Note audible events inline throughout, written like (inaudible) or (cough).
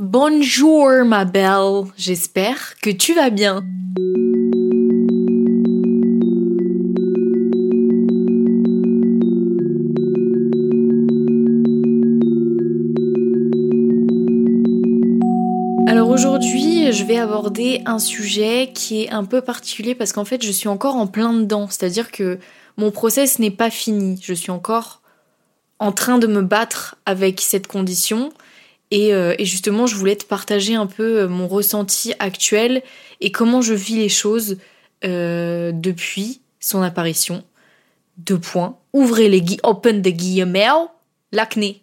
Bonjour ma belle, j'espère que tu vas bien. Alors aujourd'hui, je vais aborder un sujet qui est un peu particulier parce qu'en fait, je suis encore en plein dedans, c'est-à-dire que mon process n'est pas fini, je suis encore en train de me battre avec cette condition. Euh, et, justement, je voulais te partager un peu euh, mon ressenti actuel et comment je vis les choses euh, depuis son apparition. Deux points. Ouvrez les guillemets, open the guillemets, l'acné.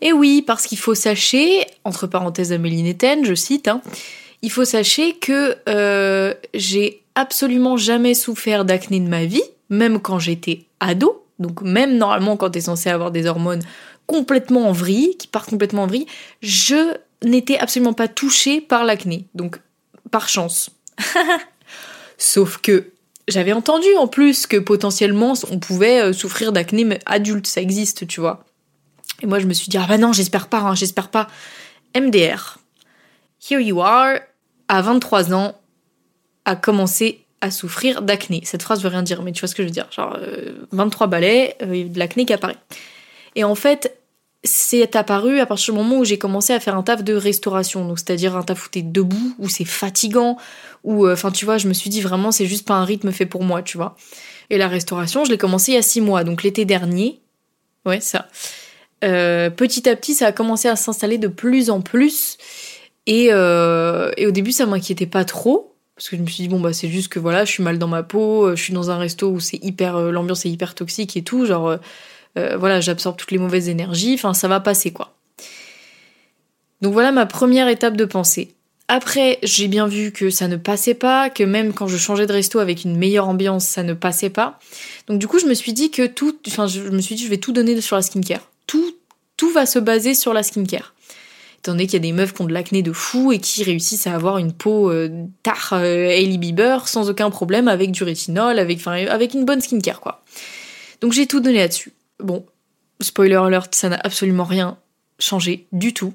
Et oui, parce qu'il faut sachez, entre parenthèses Amélie Netten, je cite, hein, il faut sachez que j'ai absolument jamais souffert d'acné de ma vie, même quand j'étais ado. Donc même normalement quand tu es censé avoir des hormones complètement en vrille, qui partent complètement en vrille, je n'étais absolument pas touchée par l'acné. Donc par chance. (laughs) Sauf que j'avais entendu en plus que potentiellement on pouvait euh, souffrir d'acné adulte, ça existe, tu vois. Et moi je me suis dit ah bah non, j'espère pas, hein, j'espère pas. MDR. Here you are, à 23 ans, a commencé à souffrir d'acné. Cette phrase veut rien dire, mais tu vois ce que je veux dire. Genre, 23 euh, balais, euh, de l'acné qui apparaît. Et en fait, c'est apparu à partir du moment où j'ai commencé à faire un taf de restauration. Donc, c'est-à-dire un taf où t'es debout, où c'est fatigant, où, euh, enfin, tu vois, je me suis dit vraiment, c'est juste pas un rythme fait pour moi, tu vois. Et la restauration, je l'ai commencé il y a six mois, donc l'été dernier. Ouais, ça. petit à petit, ça a commencé à s'installer de plus en plus. Et, et au début, ça m'inquiétait pas trop parce que je me suis dit bon bah c'est juste que voilà je suis mal dans ma peau euh, je suis dans un resto où c'est hyper euh, l'ambiance est hyper toxique et tout genre euh, voilà j'absorbe toutes les mauvaises énergies enfin ça va passer quoi. Donc voilà ma première étape de pensée. Après j'ai bien vu que ça ne passait pas que même quand je changeais de resto avec une meilleure ambiance ça ne passait pas. Donc du coup je me suis dit que tout enfin je me suis dit je vais tout donner sur la skincare. Tout tout va se baser sur la skincare. Étant donné qu'il y a des meufs qui ont de l'acné de fou et qui réussissent à avoir une peau euh, tard euh, Bieber sans aucun problème avec du rétinol, avec, enfin, avec une bonne skincare quoi. Donc j'ai tout donné là-dessus. Bon, spoiler alert, ça n'a absolument rien changé du tout.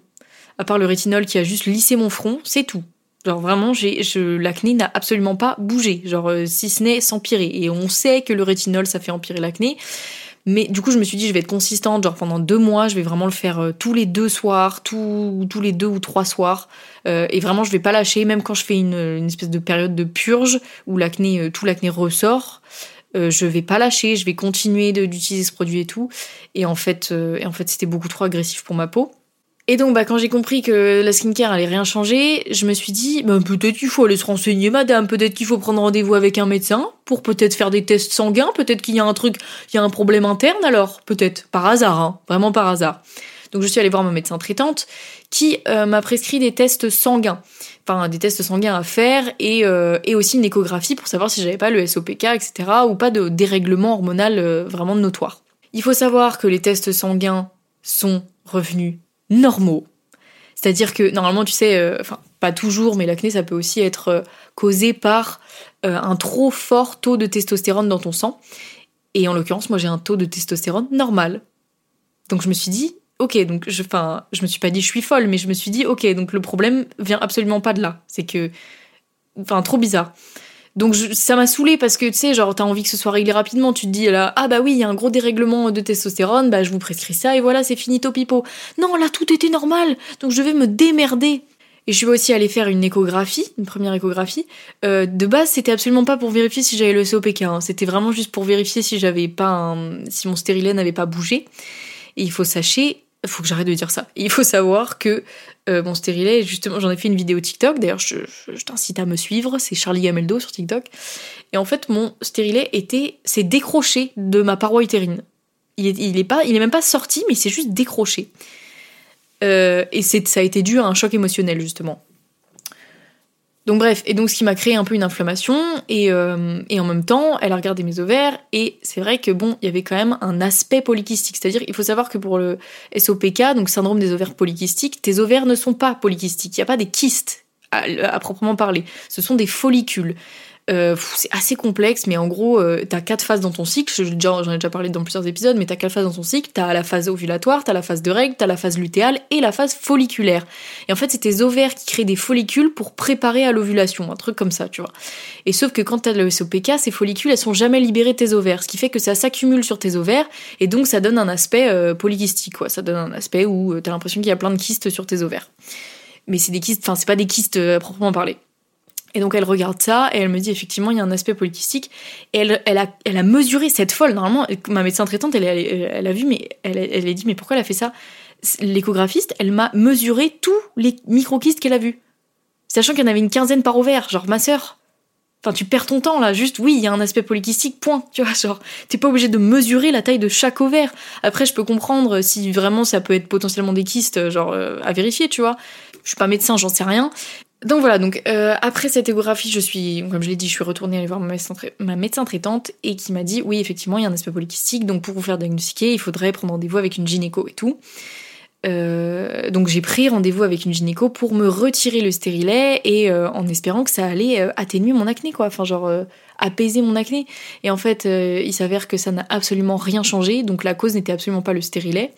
À part le rétinol qui a juste lissé mon front, c'est tout. Genre vraiment, j'ai, l'acné n'a absolument pas bougé, genre euh, si ce n'est s'empirer. Et on sait que le rétinol, ça fait empirer l'acné. Mais du coup, je me suis dit, je vais être consistante, genre pendant deux mois, je vais vraiment le faire euh, tous les deux soirs, tous, tous les deux ou trois soirs. Euh, et vraiment, je vais pas lâcher, même quand je fais une, une espèce de période de purge où l'acné, tout l'acné ressort. Je vais pas lâcher, je vais continuer d'utiliser ce produit et tout. Et en fait, et en fait, c'était beaucoup trop agressif pour ma peau. Et donc, bah, quand j'ai compris que la skincare allait rien changer, je me suis dit, bah, peut-être qu'il faut aller se renseigner, madame. Peut-être qu'il faut prendre rendez-vous avec un médecin pour peut-être faire des tests sanguins. Peut-être qu'il y a un truc, il y a un problème interne alors. Peut-être. Par hasard, hein. Vraiment par hasard. Donc, je suis allée voir ma médecin traitante qui euh, m'a prescrit des tests sanguins. Enfin, des tests sanguins à faire et, euh, et aussi une échographie pour savoir si j'avais pas le SOPK, etc. ou pas de dérèglement hormonal euh, vraiment notoire. Il faut savoir que les tests sanguins sont revenus normaux. C'est-à-dire que normalement, tu sais, euh, pas toujours, mais l'acné, ça peut aussi être causé par un trop fort taux de testostérone dans ton sang. Et en l'occurrence, moi, j'ai un taux de testostérone normal. Donc je me suis dit, ok, donc je, enfin, je me suis pas dit je suis folle, mais je me suis dit, ok, donc le problème vient absolument pas de là. C'est que, enfin, trop bizarre. Donc ça m'a saoulé parce que tu sais, genre t'as envie que ce soit réglé rapidement. Tu te dis là, ah bah oui, il y a un gros dérèglement de testostérone, bah je vous prescris ça et voilà, c'est fini pipo. Non, là tout était normal, donc je vais me démerder. Et je vais aussi aller faire une échographie, une première échographie. Euh, de base, c'était absolument pas pour vérifier si j'avais le COPK. Hein. C'était vraiment juste pour vérifier si j'avais pas, si mon stérilet n'avait pas bougé. Et il faut sachez, faut que j'arrête de dire ça. Il faut savoir que euh, mon stérilet, justement, j'en ai fait une vidéo TikTok. D'ailleurs, je, t'incite à me suivre. C'est Charlie Gameldo sur TikTok. Et en fait, mon stérilet était, s'est décroché de ma paroi utérine. Il est, il est pas, il même pas sorti, mais il s'est juste décroché. Euh, et c'est, ça a été dû à un choc émotionnel justement. Donc bref, et donc ce qui m'a créé un peu une inflammation, et, euh, et en même temps, elle a regardé mes ovaires, et c'est vrai que bon, il y avait quand même un aspect polykystique, c'est-à-dire il faut savoir que pour le SOPK, donc syndrome des ovaires polykystiques, tes ovaires ne sont pas polykystiques, il n'y a pas des kystes à, proprement parler, ce sont des follicules. Euh, c'est assez complexe, mais en gros, euh, t'as quatre phases dans ton cycle. J'en ai déjà parlé dans plusieurs épisodes, mais t'as quatre phases dans ton cycle. T'as la phase ovulatoire, t'as la phase de règle, t'as la phase lutéale et la phase folliculaire. Et en fait, c'est tes ovaires qui créent des follicules pour préparer à l'ovulation, un truc comme ça, tu vois. Et sauf que quand t'as le SOPK, ces follicules, elles sont jamais libérées de tes ovaires, ce qui fait que ça s'accumule sur tes ovaires, et donc ça donne un aspect euh, polykystique, quoi. Ça donne un aspect où t'as l'impression qu'il y a plein de kystes sur tes ovaires. Mais c'est des kystes, enfin, c'est pas des kystes à proprement parler. Et donc elle regarde ça et elle me dit effectivement il y a un aspect politistique. Et elle, elle, a, elle a mesuré cette folle. Normalement, ma médecin traitante, elle, elle, a vu, mais elle, elle a dit mais pourquoi elle a fait ça? L'échographiste, elle m'a mesuré tous les microkystes qu'elle a vus. Sachant qu'il y en avait une quinzaine par ovaire, genre ma sœur. Enfin, tu perds ton temps là, juste oui, il y a un aspect polykystique, point. Tu vois, genre, t'es pas obligé de mesurer la taille de chaque ovaire. Après, je peux comprendre si vraiment ça peut être potentiellement des kystes, genre, euh, à vérifier, tu vois. Je suis pas médecin, j'en sais rien. Donc voilà, donc euh, après cette échographie, je suis, comme je l'ai dit, je suis retournée aller voir ma médecin, traitante et qui m'a dit oui, effectivement, il y a un aspect polykystique, donc pour vous faire diagnostiquer, il faudrait prendre rendez-vous avec une gynéco et tout. Euh, donc j'ai pris rendez-vous avec une gynéco pour me retirer le stérilet et euh, en espérant que ça allait atténuer mon acné, quoi. Enfin, genre apaiser mon acné. Et en fait, il s'avère que ça n'a absolument rien changé, donc la cause n'était absolument pas le stérilet.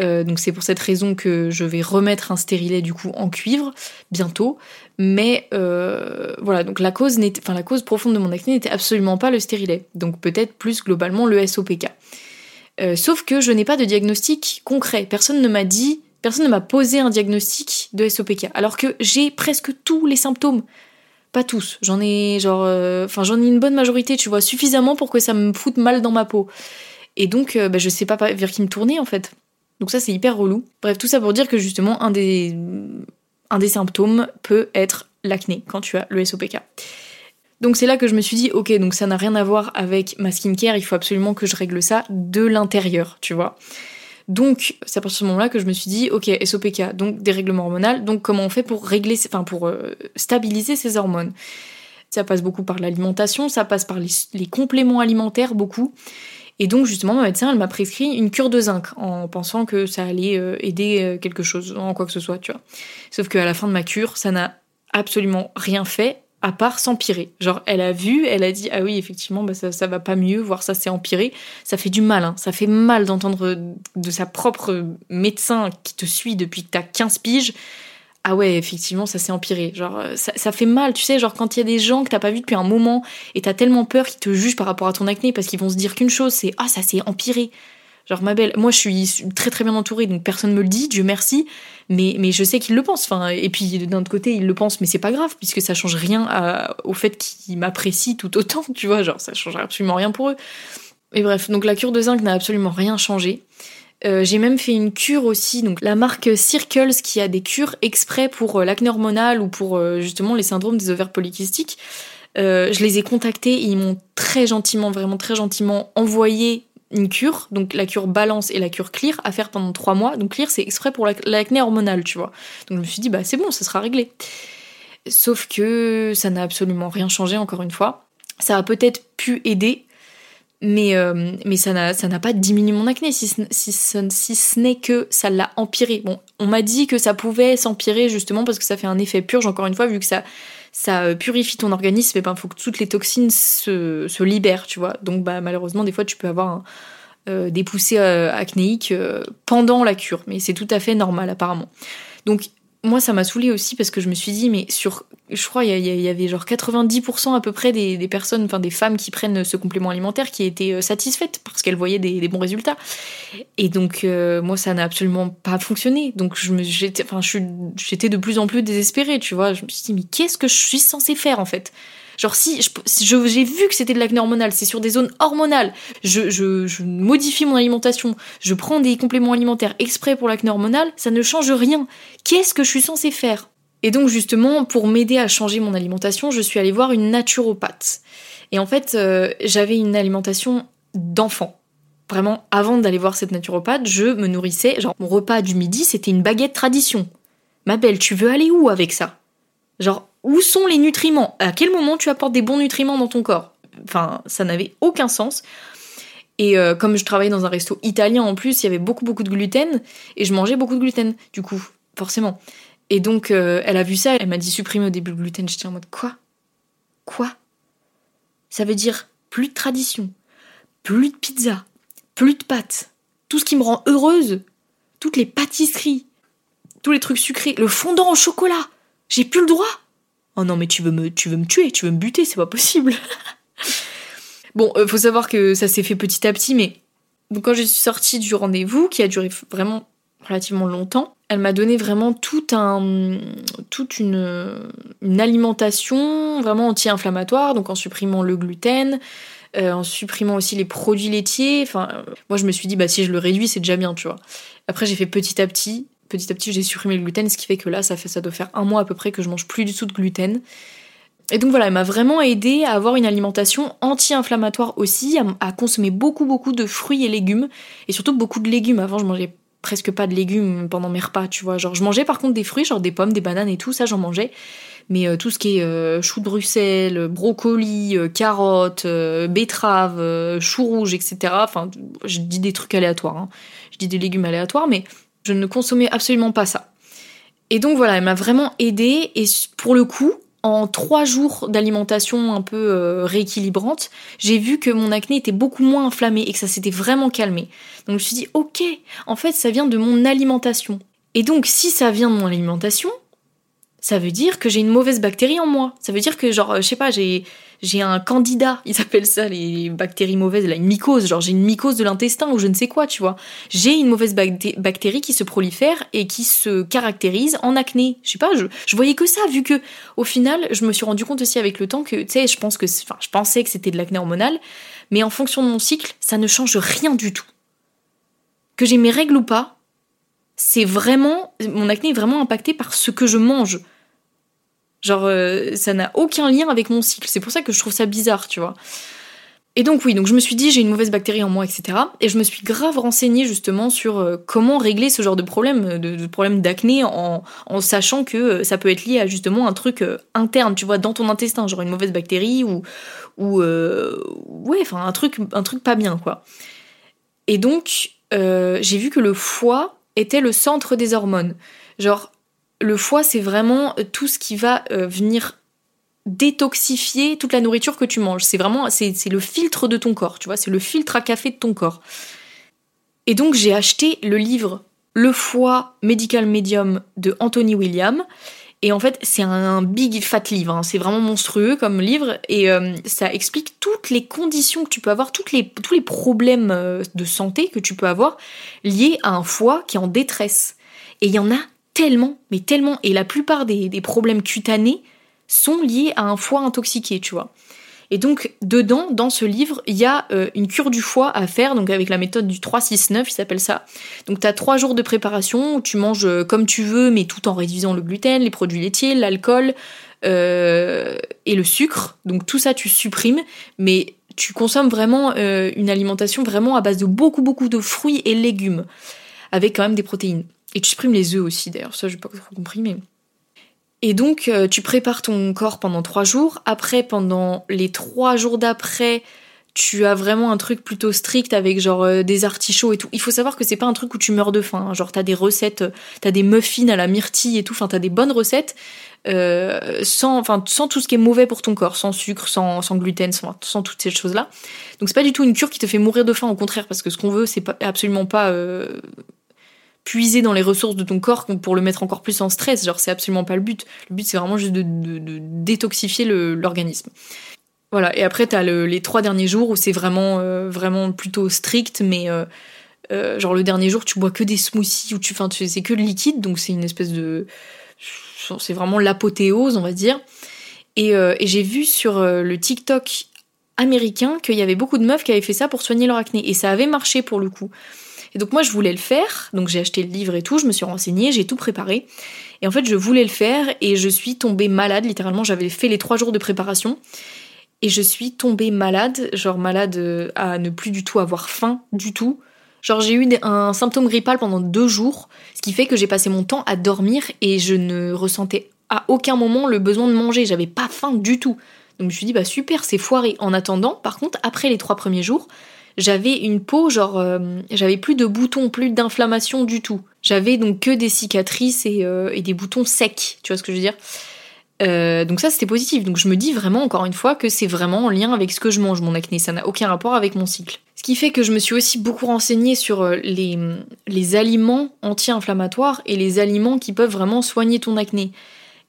Euh, donc c'est pour cette raison que je vais remettre un stérilet du coup en cuivre bientôt. Mais euh, voilà, donc la cause, enfin, la cause profonde de mon acné n'était absolument pas le stérilet. Donc peut-être plus globalement le SOPK. Euh, sauf que je n'ai pas de diagnostic concret. Personne ne m'a dit, personne ne m'a posé un diagnostic de SOPK. Alors que j'ai presque tous les symptômes. Pas tous. J'en ai genre, enfin j'en ai une bonne majorité, tu vois, suffisamment pour que ça me foute mal dans ma peau. Et donc, bah, je sais pas vers qui me tourner en fait. Donc ça c'est hyper relou. Bref, tout ça pour dire que justement un des, symptômes peut être l'acné quand tu as le SOPK. Donc c'est là que je me suis dit, ok, donc ça n'a rien à voir avec ma skincare, il faut absolument que je règle ça de l'intérieur, tu vois. Donc c'est à partir de ce moment-là que je me suis dit, ok, SOPK, donc dérèglement hormonal, donc comment on fait pour régler, enfin pour euh, stabiliser ces hormones? Ça passe beaucoup par l'alimentation, ça passe par les compléments alimentaires beaucoup. Et donc justement, ma médecin, elle m'a prescrit une cure de zinc en pensant que ça allait euh, aider euh, quelque chose, en quoi que ce soit, tu vois. Sauf qu'à la fin de ma cure, ça n'a absolument rien fait à part s'empirer. Genre, elle a vu, elle a dit ah oui effectivement bah ça, ça va pas mieux, voir ça s'est empiré. Ça fait du mal, hein. ça fait mal d'entendre de sa propre médecin qui te suit depuis que t'as 15 piges ah ouais, effectivement, ça s'est empiré. Genre, euh, ça, fait mal, tu sais, genre quand il y a des gens que t'as pas vu depuis un moment et t'as tellement peur qu'ils te jugent par rapport à ton acné parce qu'ils vont se dire qu'une chose, c'est ah ça s'est empiré. Genre ma belle, moi je suis très très bien entourée, donc personne me le dit, Dieu merci, mais, mais je sais qu'ils le pensent. Enfin, et puis d'un autre côté, ils le pensent, mais c'est pas grave puisque ça change rien au fait qu'ils m'apprécient tout autant, (laughs) tu vois. Genre ça change absolument rien pour eux. Et bref, donc la cure de zinc n'a absolument rien changé. Euh, j'ai même fait une cure aussi, donc la marque Circles qui a des cures exprès pour euh, l'acné hormonal ou pour euh, justement les syndromes des ovaires polykystiques. je les ai contactés et ils m'ont très gentiment, vraiment très gentiment envoyé une cure, donc la cure balance et la cure clear à faire pendant trois mois. Donc clear c'est exprès pour l'acné hormonal, tu vois. Donc je me suis dit bah c'est bon, ça sera réglé. Sauf que ça n'a absolument rien changé encore une fois. Ça a peut-être pu aider, mais, euh, ça n'a pas diminué mon acné, si, ce n'est que ça l'a empiré. Bon, on m'a dit que ça pouvait s'empirer justement parce que ça fait un effet purge, encore une fois, vu que ça, euh, purifie ton organisme, et ben faut que toutes les toxines se, se libèrent, tu vois. Donc bah, malheureusement, des fois, tu peux avoir euh, des poussées acnéiques pendant la cure, mais c'est tout à fait normal apparemment. Donc moi, ça m'a saoulé aussi parce que je me suis dit, mais sur, je crois, il y, avait genre 90% à peu près des, personnes, enfin des femmes qui prennent ce complément alimentaire qui étaient euh, satisfaites parce qu'elles voyaient des, bons résultats. Et donc, euh, moi, ça n'a absolument pas fonctionné. Donc, j'étais, j'étais de plus en plus désespérée, tu vois. Je me suis dit, mais qu'est-ce que je suis censée faire en fait? Genre si j'ai vu que c'était de l'acné hormonal, c'est sur des zones hormonales, je, je, modifie mon alimentation, je prends des compléments alimentaires exprès pour l'acné hormonal, ça ne change rien. Qu'est-ce que je suis censée faire? Et donc justement, pour m'aider à changer mon alimentation, je suis allée voir une naturopathe. Et en fait, euh, j'avais une alimentation d'enfant. Vraiment, avant d'aller voir cette naturopathe, je me nourrissais, genre mon repas du midi, c'était une baguette tradition. Ma belle, tu veux aller où avec ça? Genre, où sont les nutriments? À quel moment tu apportes des bons nutriments dans ton corps? Enfin, ça n'avait aucun sens. Et euh, comme je travaillais dans un resto italien en plus, il y avait beaucoup beaucoup de gluten et je mangeais beaucoup de gluten, du coup, forcément. Et donc, euh, elle a vu ça, elle m'a dit supprimer au début le gluten. J'étais en mode quoi? Quoi? Ça veut dire plus de tradition, plus de pizza, plus de pâtes, tout ce qui me rend heureuse, toutes les pâtisseries, tous les trucs sucrés, le fondant au chocolat. J'ai plus le droit. Oh non, mais tu veux me, tu veux me tuer, tu veux me buter, c'est pas possible. (laughs) bon, euh, faut savoir que ça s'est fait petit à petit, mais quand je suis sortie du rendez-vous, qui a duré vraiment relativement longtemps, elle m'a donné vraiment tout un, toute une, alimentation vraiment anti-inflammatoire, donc en supprimant le gluten, euh, en supprimant aussi les produits laitiers. Enfin, moi je me suis dit, bah si je le réduis, c'est déjà bien, tu vois. Après, j'ai fait petit à petit, petit à petit, j'ai supprimé le gluten, ce qui fait que là, ça, fait, ça doit faire un mois à peu près que je mange plus du tout de gluten. Et donc voilà, elle m'a vraiment aidé à avoir une alimentation anti-inflammatoire aussi, à, consommer beaucoup beaucoup de fruits et légumes, et surtout beaucoup de légumes. Avant, je mangeais presque pas de légumes pendant mes repas, tu vois. Genre, je mangeais par contre des fruits, genre des pommes, des bananes et tout, ça j'en mangeais. Mais euh, tout ce qui est euh, chou de Bruxelles, brocoli, euh, carottes, betteraves, chou rouge, etc. Enfin, je dis des trucs aléatoires. Hein. Je dis des légumes aléatoires, mais je ne consommais absolument pas ça. Et donc voilà, elle m'a vraiment aidée. Et pour le coup, en trois jours d'alimentation un peu euh, rééquilibrante, j'ai vu que mon acné était beaucoup moins inflammé et que ça s'était vraiment calmé. Donc je me suis dit, ok, en fait ça vient de mon alimentation. Et donc si ça vient de mon alimentation, ça veut dire que j'ai une mauvaise bactérie en moi. Ça veut dire que, genre, je sais pas, j'ai, j'ai un candidat, ils appellent ça les bactéries mauvaises, là, une mycose, genre j'ai une mycose de l'intestin ou je ne sais quoi, tu vois. J'ai une mauvaise bactérie qui se prolifère et qui se caractérise en acné. Je sais pas, je, voyais que ça, vu que, au final, je me suis rendu compte aussi avec le temps que, tu sais, je pense je pensais que c'était de l'acné hormonal, mais en fonction de mon cycle, ça ne change rien du tout. Que j'ai mes règles ou pas, c'est vraiment, mon acné est vraiment impacté par ce que je mange. Genre, euh, ça n'a aucun lien avec mon cycle. C'est pour ça que je trouve ça bizarre, tu vois. Et donc oui, donc je me suis dit j'ai une mauvaise bactérie en moi, etc. Et je me suis grave renseignée justement sur euh, comment régler ce genre de problème, de, problème d'acné, en, sachant que euh, ça peut être lié à justement un truc interne, tu vois, dans ton intestin, genre une mauvaise bactérie ou ou ouais, enfin un truc un truc pas bien quoi. Et donc j'ai vu que le foie était le centre des hormones. Genre le foie, c'est vraiment euh, tout ce qui va euh, venir détoxifier toute la nourriture que tu manges. C'est vraiment, c'est, le filtre de ton corps, tu vois, c'est le filtre à café de ton corps. Et donc j'ai acheté le livre Le foie Medical Medium de Anthony William. Et en fait, c'est un big fat livre, hein. c'est vraiment monstrueux comme livre, et euh, ça explique toutes les conditions que tu peux avoir, toutes les, tous les problèmes de santé que tu peux avoir liés à un foie qui est en détresse. Et il y en a tellement, mais tellement, et la plupart des, problèmes cutanés sont liés à un foie intoxiqué, tu vois. Et donc, dedans, dans ce livre, il y a euh, une cure du foie à faire, donc avec la méthode du 3-6-9, il s'appelle ça. Donc, tu as trois jours de préparation tu manges euh, comme tu veux, mais tout en réduisant le gluten, les produits laitiers, l'alcool euh, et le sucre. Donc, tout ça, tu supprimes, mais tu consommes vraiment une alimentation vraiment à base de beaucoup, beaucoup de fruits et légumes, avec quand même des protéines. Et tu supprimes les œufs aussi, d'ailleurs, ça j'ai pas trop compris, mais. Et donc, euh, tu prépares ton corps pendant trois jours. Après, pendant les trois jours d'après, tu as vraiment un truc plutôt strict avec genre euh, des artichauts et tout. Il faut savoir que c'est pas un truc où tu meurs de faim. Hein. Genre, t'as des recettes, t'as des muffins à la myrtille et tout. Enfin, t'as des bonnes recettes euh, sans, enfin, sans tout ce qui est mauvais pour ton corps, sans sucre, sans, sans gluten, sans, sans toutes ces choses-là. Donc, c'est pas du tout une cure qui te fait mourir de faim. Au contraire, parce que ce qu'on veut, c'est pas, absolument pas puiser dans les ressources de ton corps pour le mettre encore plus en stress. Genre, c'est absolument pas le but. Le but, c'est vraiment juste de, détoxifier l'organisme. Voilà, et après, t'as le, les trois derniers jours où c'est vraiment, euh, vraiment plutôt strict, mais euh, euh, genre le dernier jour, tu bois que des smoothies, ou tu, enfin, c'est que le liquide, donc c'est une espèce de. C'est vraiment l'apothéose, on va dire. Et, et j'ai vu sur le TikTok américain qu'il y avait beaucoup de meufs qui avaient fait ça pour soigner leur acné, et ça avait marché pour le coup. Et donc moi je voulais le faire, donc j'ai acheté le livre et tout, je me suis renseignée, j'ai tout préparé. Et en fait je voulais le faire et je suis tombée malade, littéralement j'avais fait les trois jours de préparation. Et je suis tombée malade, genre malade euh, à ne plus du tout avoir faim du tout. Genre j'ai eu un symptôme grippal pendant deux jours, ce qui fait que j'ai passé mon temps à dormir et je ne ressentais à aucun moment le besoin de manger, j'avais pas faim du tout. Donc je me suis dit bah super, c'est foiré. En attendant, par contre, après les trois premiers jours, j'avais une peau genre euh, j'avais plus de boutons, plus d'inflammation du tout. J'avais donc que des cicatrices et, euh, des boutons secs, tu vois ce que je veux dire? Euh, donc ça c'était positif. Donc je me dis vraiment encore une fois que c'est vraiment en lien avec ce que je mange mon acné. Ça n'a aucun rapport avec mon cycle. Ce qui fait que je me suis aussi beaucoup renseignée sur les, les aliments anti-inflammatoires et les aliments qui peuvent vraiment soigner ton acné.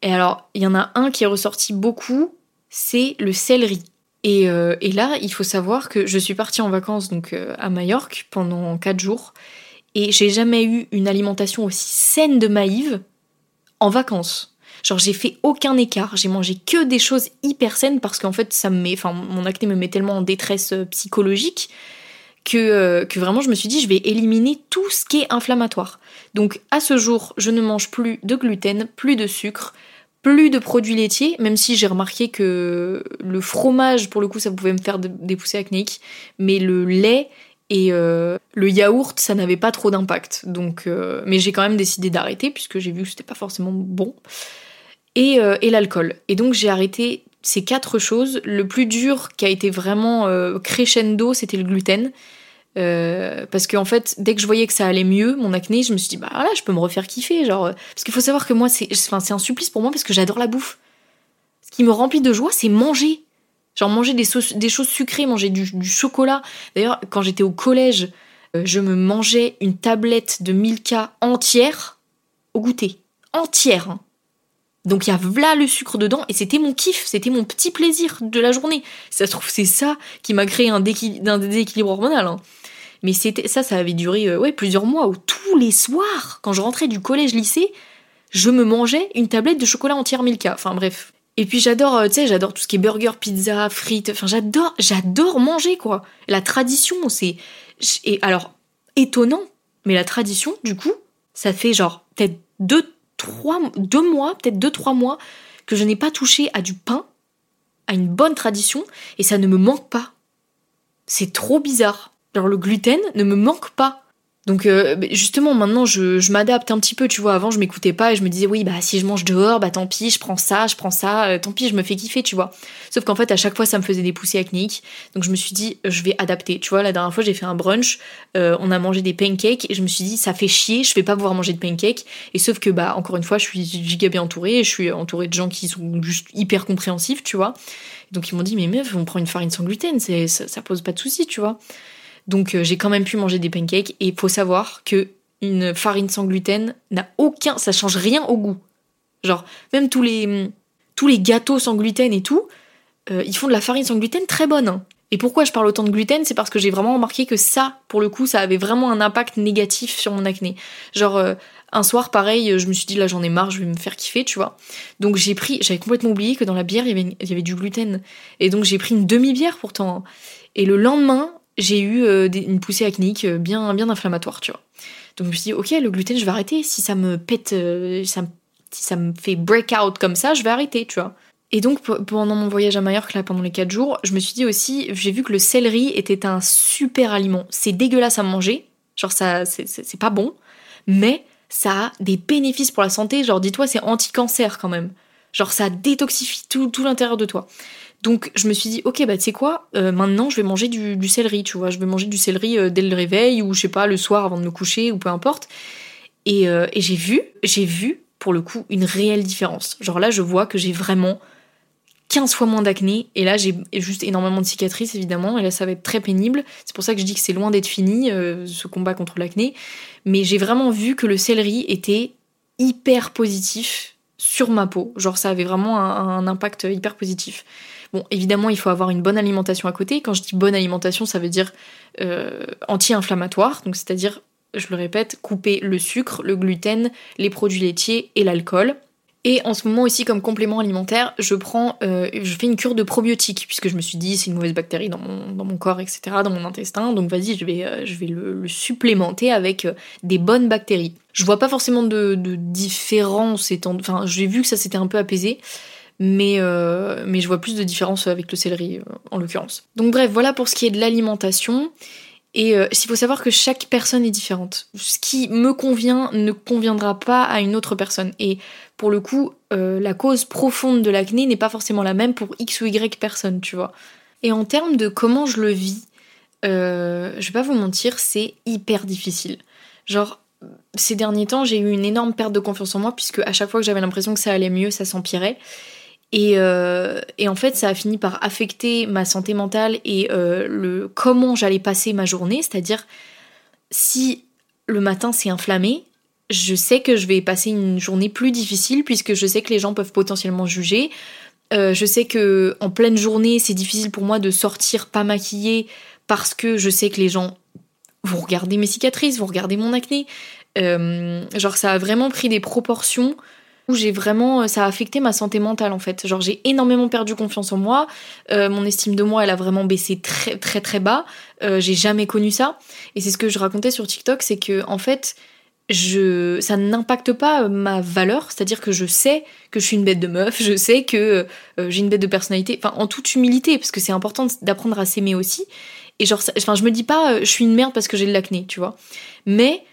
Et alors il y en a un qui est ressorti beaucoup, c'est le céleri. Et, euh, et, là, il faut savoir que je suis partie en vacances donc à Majorque pendant 4 jours et j'ai jamais eu une alimentation aussi saine de Maïve en vacances. Genre j'ai fait aucun écart, j'ai mangé que des choses hyper saines parce qu'en fait ça me met, enfin mon acné me met tellement en détresse euh, psychologique que, euh, que vraiment je me suis dit je vais éliminer tout ce qui est inflammatoire. Donc à ce jour je ne mange plus de gluten, plus de sucre, plus de produits laitiers, même si j'ai remarqué que le fromage pour le coup ça pouvait me faire des poussées acnéiques, mais le lait et euh, le yaourt, ça n'avait pas trop d'impact. Donc, mais j'ai quand même décidé d'arrêter puisque j'ai vu que c'était pas forcément bon. Euh, et, l'alcool. Et donc j'ai arrêté ces quatre choses. Le plus dur qui a été vraiment euh, crescendo, c'était le gluten. Euh, parce qu'en fait, dès que je voyais que ça allait mieux, mon acné, je me suis dit, bah là, je peux me refaire kiffer. Genre, parce qu'il faut savoir que moi, c'est un supplice pour moi parce que j'adore la bouffe. Ce qui me remplit de joie, c'est manger. Genre manger des, choses sucrées, manger du, chocolat. D'ailleurs, quand j'étais au collège, je me mangeais une tablette de Milka entière au goûter. Entière. Hein. Donc il y a là le sucre dedans et c'était mon kiff, c'était mon petit plaisir de la journée. Ça se trouve c'est ça qui m'a créé un, déséquilibre hormonal. Hein. Mais c'était ça, ça avait duré euh, ouais plusieurs mois où tous les soirs, quand je rentrais du collège-lycée, je me mangeais une tablette de chocolat entière Milka. Enfin bref. Et puis j'adore, euh, tu sais, j'adore tout ce qui est burger, pizza, frites. Enfin j'adore, j'adore manger quoi. La tradition, c'est et alors étonnant, mais la tradition, du coup, ça fait genre peut-être deux deux mois, peut-être deux, trois mois, que je n'ai pas touché à du pain, à une bonne tradition, et ça ne me manque pas. C'est trop bizarre. Alors le gluten ne me manque pas. Donc euh, justement maintenant je, m'adapte un petit peu, tu vois, avant je m'écoutais pas et je me disais oui bah si je mange dehors, bah tant pis, je prends ça, je prends ça, euh, tant pis, je me fais kiffer, tu vois. Sauf qu'en fait à chaque fois ça me faisait des poussées acnéiques, donc je me suis dit je vais adapter, tu vois, la dernière fois j'ai fait un brunch, euh, on a mangé des pancakes et je me suis dit ça fait chier, je vais pas pouvoir manger de pancakes, et sauf que bah encore une fois je suis giga bien entourée, je suis entourée de gens qui sont juste hyper compréhensifs, tu vois. Donc ils m'ont dit mais meuf on prend une farine sans gluten, ça, ça pose pas de soucis, tu vois. Donc euh, j'ai quand même pu manger des pancakes et il faut savoir que une farine sans gluten n'a aucun, ça change rien au goût. Genre même tous les tous les gâteaux sans gluten et tout, euh, ils font de la farine sans gluten très bonne. Hein. Et pourquoi je parle autant de gluten? C'est parce que j'ai vraiment remarqué que ça, pour le coup, ça avait vraiment un impact négatif sur mon acné. Genre, euh, un soir, pareil, je me suis dit, là, j'en ai marre, je vais me faire kiffer, tu vois. Donc, j'ai pris, j'avais complètement oublié que dans la bière, il y avait, il y avait du gluten. Et donc, j'ai pris une demi-bière pourtant. Et le lendemain, j'ai eu euh, une poussée acnéique euh, bien, bien inflammatoire, tu vois. Donc je me suis dit, ok, le gluten, je vais arrêter. Si ça me pète, euh, ça, si ça me fait break out comme ça, je vais arrêter, tu vois. Et donc pendant mon voyage à Majorque, là, pendant les 4 jours, je me suis dit aussi, j'ai vu que le céleri était un super aliment. C'est dégueulasse à manger, genre ça, c'est pas bon, mais ça a des bénéfices pour la santé. Genre dis-toi, c'est anti-cancer quand même. Genre ça détoxifie tout, tout l'intérieur de toi. Donc je me suis dit, ok, bah tu sais quoi, euh, maintenant je vais manger du, céleri, tu vois, je vais manger du céleri euh, dès le réveil ou je sais pas, le soir avant de me coucher ou peu importe. Et, euh, et j'ai vu, j'ai vu pour le coup une réelle différence. Genre là, je vois que j'ai vraiment 15 fois moins d'acné et là j'ai juste énormément de cicatrices évidemment et là ça va être très pénible. C'est pour ça que je dis que c'est loin d'être fini ce combat contre l'acné. Mais j'ai vraiment vu que le céleri était hyper positif sur ma peau. Genre ça avait vraiment un impact hyper positif. Bon, évidemment, il faut avoir une bonne alimentation à côté. Quand je dis bonne alimentation, ça veut dire euh, anti-inflammatoire, donc c'est-à-dire, je le répète, couper le sucre, le gluten, les produits laitiers et l'alcool. Et en ce moment aussi, comme complément alimentaire, je prends, euh, je fais une cure de probiotiques, puisque je me suis dit c'est une mauvaise bactérie dans mon, corps, etc., dans mon intestin. Donc vas-y, je vais, euh, je vais le, supplémenter avec des bonnes bactéries. Je vois pas forcément de, de différence étant, enfin, j'ai vu que ça s'était un peu apaisé mais, euh, mais je vois plus de différence avec le céleri euh, en l'occurrence. Donc bref, voilà pour ce qui est de l'alimentation. Et euh, il faut savoir que chaque personne est différente. Ce qui me convient ne conviendra pas à une autre personne. Et pour le coup, la cause profonde de l'acné n'est pas forcément la même pour X ou Y personne, tu vois. Et en termes de comment je le vis, je vais pas vous mentir, c'est hyper difficile. Genre, ces derniers temps, j'ai eu une énorme perte de confiance en moi, puisque à chaque fois que j'avais l'impression que ça allait mieux, ça s'empirait. Et, euh, et, en fait, ça a fini par affecter ma santé mentale et euh, le comment j'allais passer ma journée. C'est-à-dire, si le matin c'est inflammé, je sais que je vais passer une journée plus difficile puisque je sais que les gens peuvent potentiellement juger. Euh, je sais que en pleine journée, c'est difficile pour moi de sortir pas maquillée parce que je sais que les gens vont regarder mes cicatrices, vont regarder mon acné. Genre, ça a vraiment pris des proportions où j'ai vraiment ça a affecté ma santé mentale en fait genre j'ai énormément perdu confiance en moi euh, mon estime de moi elle a vraiment baissé très très très bas j'ai jamais connu ça et c'est ce que je racontais sur TikTok c'est que en fait je, ça n'impacte pas ma valeur, c'est-à-dire que je sais que je suis une bête de meuf, je sais que euh, j'ai une bête de personnalité, enfin en toute humilité, parce que c'est important d'apprendre à s'aimer aussi. Et genre, enfin je me dis pas, euh, je suis une merde parce que j'ai de l'acné, tu vois. Mais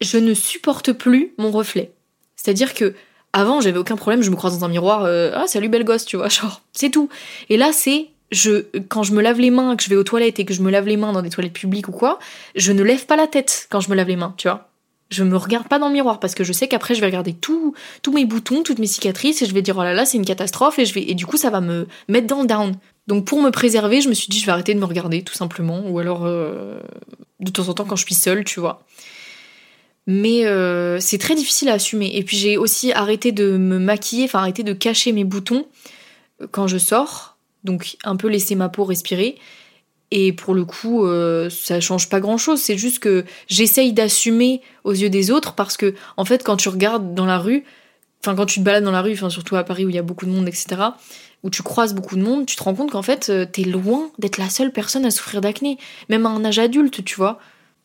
je ne supporte plus mon reflet. C'est-à-dire que avant j'avais aucun problème, je me croise dans un miroir, euh, ah salut belle gosse, tu vois, (laughs) genre c'est tout. Et là c'est je, quand je me lave les mains, que je vais aux toilettes et que je me lave les mains dans des toilettes publiques ou quoi, je ne lève pas la tête quand je me lave les mains, tu vois. Je me regarde pas dans le miroir parce que je sais qu'après je vais regarder tous mes boutons, toutes mes cicatrices et je vais dire oh là là c'est une catastrophe et je vais et du coup ça va me mettre dans le down. Donc pour me préserver, je me suis dit je vais arrêter de me regarder tout simplement ou alors euh, de temps en temps quand je suis seule, tu vois. Mais euh, c'est très difficile à assumer. Et puis j'ai aussi arrêté de me maquiller, enfin arrêté de cacher mes boutons quand je sors, donc un peu laisser ma peau respirer. Et pour le coup, euh, ça change pas grand chose. C'est juste que j'essaye d'assumer aux yeux des autres parce que, en fait, quand tu regardes dans la rue, enfin, quand tu te balades dans la rue, enfin, surtout à Paris où il y a beaucoup de monde, etc., où tu croises beaucoup de monde, tu te rends compte qu'en fait, euh, t'es loin d'être la seule personne à souffrir d'acné, même à un âge adulte, tu vois.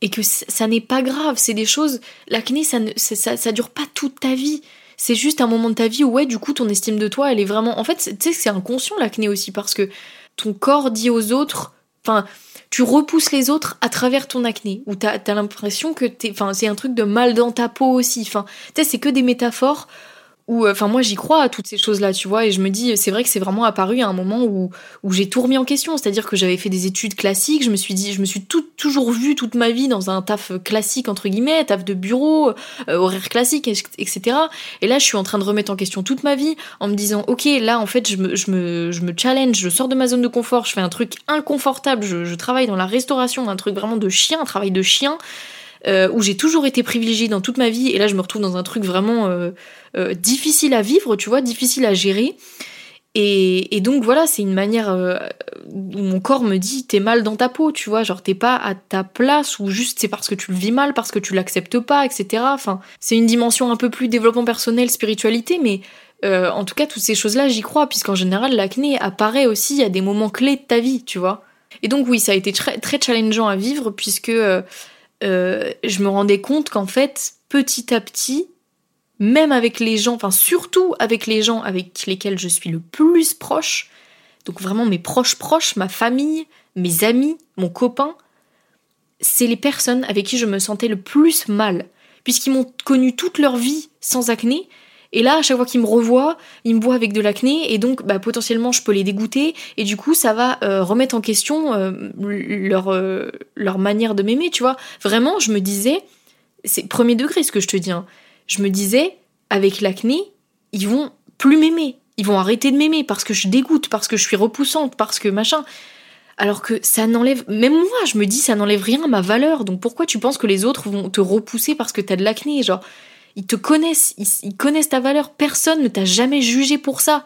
Et que ça n'est pas grave, c'est des choses. L'acné, ça, ne, ça, ça dure pas toute ta vie. C'est juste un moment de ta vie où, ouais, du coup, ton estime de toi, elle est vraiment. En fait, tu sais, c'est inconscient l'acné aussi parce que ton corps dit aux autres Enfin, tu repousses les autres à travers ton acné, ou t'as as, l'impression que t'es, enfin, c'est un truc de mal dans ta peau aussi. Enfin, tu sais, c'est que des métaphores euh, enfin moi j'y crois à toutes ces choses là tu vois et je me dis c'est vrai que c'est vraiment apparu à un moment où où j'ai tout remis en question. C'est à dire que j'avais fait des études classiques je me suis dit je me suis tout, toujours vue toute ma vie dans un taf classique entre guillemets taf de bureau euh, horaire classique etc et là je suis en train de remettre en question toute ma vie en me disant ok là en fait je me je me, je me challenge je sors de ma zone de confort je fais un truc inconfortable je, je travaille dans la restauration un truc vraiment de chien un travail de chien euh, où j'ai toujours été privilégiée dans toute ma vie, et là je me retrouve dans un truc vraiment euh, euh, difficile à vivre, tu vois, difficile à gérer. Et, donc voilà, c'est une manière où mon corps me dit t'es mal dans ta peau, tu vois, genre t'es pas à ta place ou juste c'est parce que tu le vis mal, parce que tu l'acceptes pas, etc. Enfin, c'est une dimension un peu plus développement personnel, spiritualité, mais en tout cas toutes ces choses-là j'y crois, puisqu'en général l'acné apparaît aussi à des moments clés de ta vie, tu vois. Et donc oui, ça a été très, très challengeant à vivre puisque euh, je me rendais compte qu'en fait, petit à petit, même avec les gens, enfin surtout avec les gens avec lesquels je suis le plus proche, donc vraiment mes proches proches, ma famille, mes amis, mon copain, c'est les personnes avec qui je me sentais le plus mal, puisqu'ils m'ont connu toute leur vie sans acné, et là, à chaque fois qu'ils me revoient, ils me voient avec de l'acné et donc bah, potentiellement je peux les dégoûter et du coup ça va euh, remettre en question euh, leur, euh, leur manière de m'aimer, tu vois. Vraiment, je me disais, c'est premier degré ce que je te dis, hein. je me disais, avec l'acné, ils vont plus m'aimer, ils vont arrêter de m'aimer parce que je dégoûte, parce que je suis repoussante, parce que machin. Alors que ça n'enlève, même moi, je me dis, ça n'enlève rien à ma valeur. Donc pourquoi tu penses que les autres vont te repousser parce que t'as de l'acné Genre, ils te connaissent, ils, connaissent ta valeur. Personne ne t'a jamais jugé pour ça.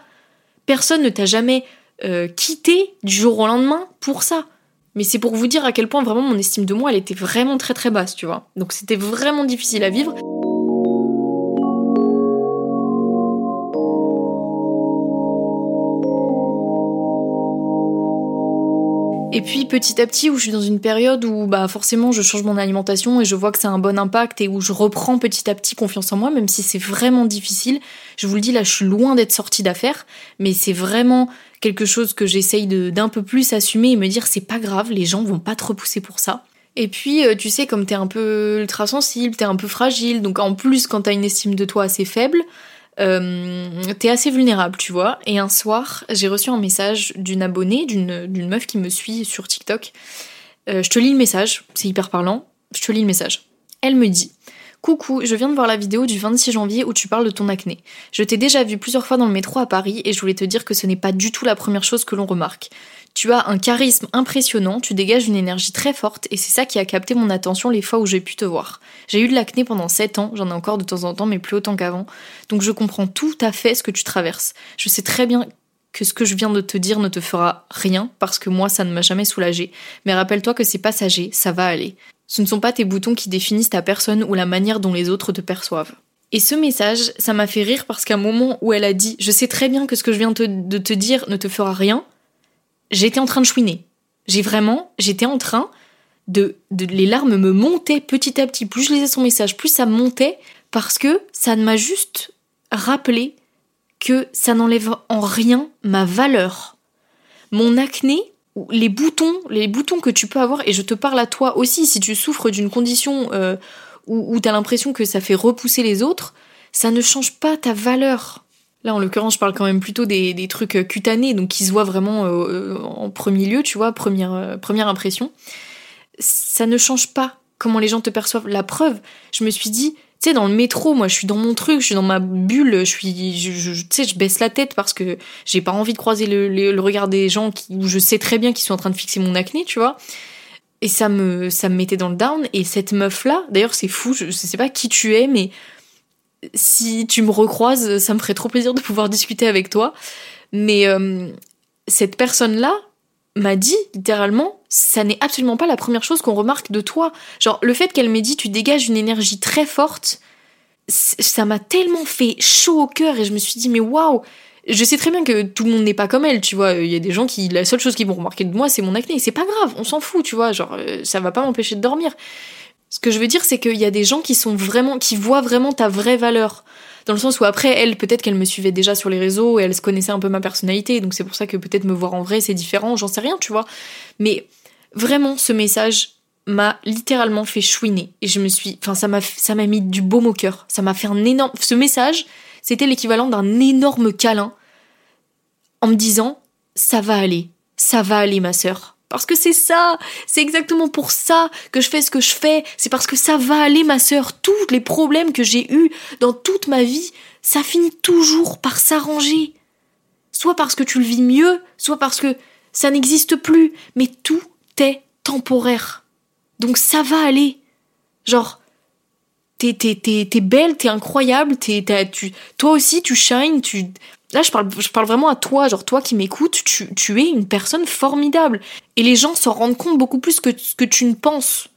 Personne ne t'a jamais euh, quitté du jour au lendemain pour ça. Mais c'est pour vous dire à quel point vraiment mon estime de moi, elle était vraiment très très basse, tu vois. Donc c'était vraiment difficile à vivre. Et puis petit à petit, où je suis dans une période où bah forcément je change mon alimentation et je vois que a un bon impact et où je reprends petit à petit confiance en moi, même si c'est vraiment difficile. Je vous le dis là, je suis loin d'être sortie d'affaires, mais c'est vraiment quelque chose que j'essaye d'un peu plus assumer et me dire c'est pas grave, les gens vont pas te repousser pour ça. Et puis, euh, tu sais, comme t'es un peu ultra sensible, t'es un peu fragile, donc en plus, quand t'as une estime de toi assez faible, euh, t'es assez vulnérable, tu vois. Et un soir, j'ai reçu un message d'une abonnée, d'une meuf qui me suit sur TikTok. Euh, je te lis le message, c'est hyper parlant. Je te lis le message. Elle me dit Coucou, je viens de voir la vidéo du 26 janvier où tu parles de ton acné. Je t'ai déjà vu plusieurs fois dans le métro à Paris et je voulais te dire que ce n'est pas du tout la première chose que l'on remarque. Tu as un charisme impressionnant, tu dégages une énergie très forte et c'est ça qui a capté mon attention les fois où j'ai pu te voir. J'ai eu de l'acné pendant 7 ans, j'en ai encore de temps en temps mais plus autant qu'avant, donc je comprends tout à fait ce que tu traverses. Je sais très bien que ce que je viens de te dire ne te fera rien parce que moi ça ne m'a jamais soulagé. Mais rappelle-toi que c'est passager, ça va aller. Ce ne sont pas tes boutons qui définissent ta personne ou la manière dont les autres te perçoivent. Et ce message, ça m'a fait rire parce qu'à un moment où elle a dit Je sais très bien que ce que je viens de te dire ne te fera rien, j'étais en train de chouiner. J'ai vraiment, j'étais en train de. Les larmes me montaient petit à petit. Plus je lisais son message, plus ça montait parce que ça m'a juste rappelé que ça n'enlève en rien ma valeur. Mon acné, les boutons, les boutons que tu peux avoir, et je te parle à toi aussi, si tu souffres d'une condition euh, où, tu as l'impression que ça fait repousser les autres, ça ne change pas ta valeur. Là, en l'occurrence, je parle quand même plutôt des, trucs euh, cutanés, donc qui se voient vraiment euh, en premier lieu, tu vois, première, première impression. Ça ne change pas comment les gens te perçoivent. La preuve, je me suis dit, tu sais, dans le métro, moi, je suis dans mon truc, je suis dans ma bulle, je suis, je, tu sais, je baisse la tête parce que j'ai pas envie de croiser le, regard des gens qui, où je sais très bien qu'ils sont en train de fixer mon acné, tu vois. Et ça me, ça me mettait dans le down. Et cette meuf-là, d'ailleurs, c'est fou, je, sais pas qui tu es, mais si tu me recroises, ça me ferait trop plaisir de pouvoir discuter avec toi. Mais euh, cette personne-là, m'a dit littéralement, ça n'est absolument pas la première chose qu'on remarque de toi. Genre, le fait qu'elle m'ait dit tu dégages une énergie très forte, ça m'a tellement fait chaud au cœur et je me suis dit mais waouh je sais très bien que tout le monde n'est pas comme elle, tu vois. Il y a des gens qui, la seule chose qu'ils vont remarquer de moi, c'est mon acné. C'est pas grave, on s'en fout, tu vois. Genre, euh, ça va pas m'empêcher de dormir. Ce que je veux dire, c'est qu'il y a des gens qui sont vraiment, qui voient vraiment ta vraie valeur. Dans le sens où après elle peut-être qu'elle me suivait déjà sur les réseaux et elle se connaissait un peu ma personnalité donc c'est pour ça que peut-être me voir en vrai c'est différent j'en sais rien tu vois. Mais vraiment ce message m'a littéralement fait chouiner et je me suis enfin ça m'a ça m'a mis du baume au cœur. Ça m'a fait un énorme ce message c'était l'équivalent d'un énorme câlin en me disant ça va aller ça va aller ma sœur parce que c'est ça, c'est exactement pour ça que je fais ce que je fais. C'est parce que ça va aller, ma sœur. Tous les problèmes que j'ai eus dans toute ma vie, ça finit toujours par s'arranger. Soit parce que tu le vis mieux, soit parce que ça n'existe plus. Mais tout est temporaire. Donc ça va aller. Genre, t'es, t'es, t'es, belle, t'es incroyable, t'es, tu, toi aussi tu shines, tu, Là, je parle, je parle vraiment à toi, genre toi qui m'écoutes, tu, tu es une personne formidable. Et les gens s'en rendent compte beaucoup plus que ce que tu ne penses.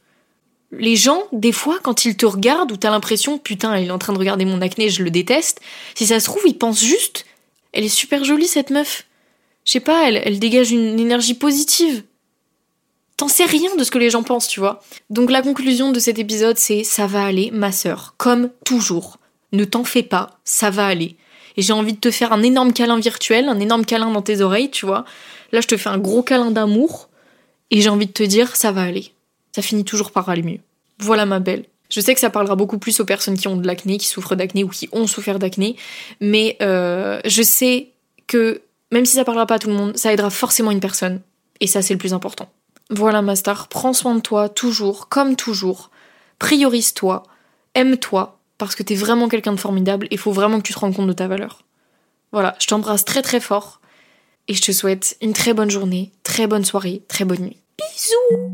Les gens, des fois, quand ils te regardent, ou t'as l'impression, putain, il est en train de regarder mon acné, je le déteste, si ça se trouve, ils pensent juste, elle est super jolie cette meuf. Je sais pas, elle, elle dégage une énergie positive. T'en sais rien de ce que les gens pensent, tu vois. Donc la conclusion de cet épisode, c'est ça va aller, ma sœur, comme toujours. Ne t'en fais pas, ça va aller et j'ai envie de te faire un énorme câlin virtuel, un énorme câlin dans tes oreilles, tu vois. Là, je te fais un gros câlin d'amour et j'ai envie de te dire, ça va aller. Ça finit toujours par aller mieux. Voilà ma belle. Je sais que ça parlera beaucoup plus aux personnes qui ont de l'acné, qui souffrent d'acné ou qui ont souffert d'acné, mais euh, je sais que même si ça parlera pas à tout le monde, ça aidera forcément une personne. Et ça, c'est le plus important. Voilà ma star, prends soin de toi, toujours, comme toujours. Priorise-toi, aime-toi, parce que t'es vraiment quelqu'un de formidable et il faut vraiment que tu te rendes compte de ta valeur. Voilà, je t'embrasse très très fort et je te souhaite une très bonne journée, très bonne soirée, très bonne nuit. Bisous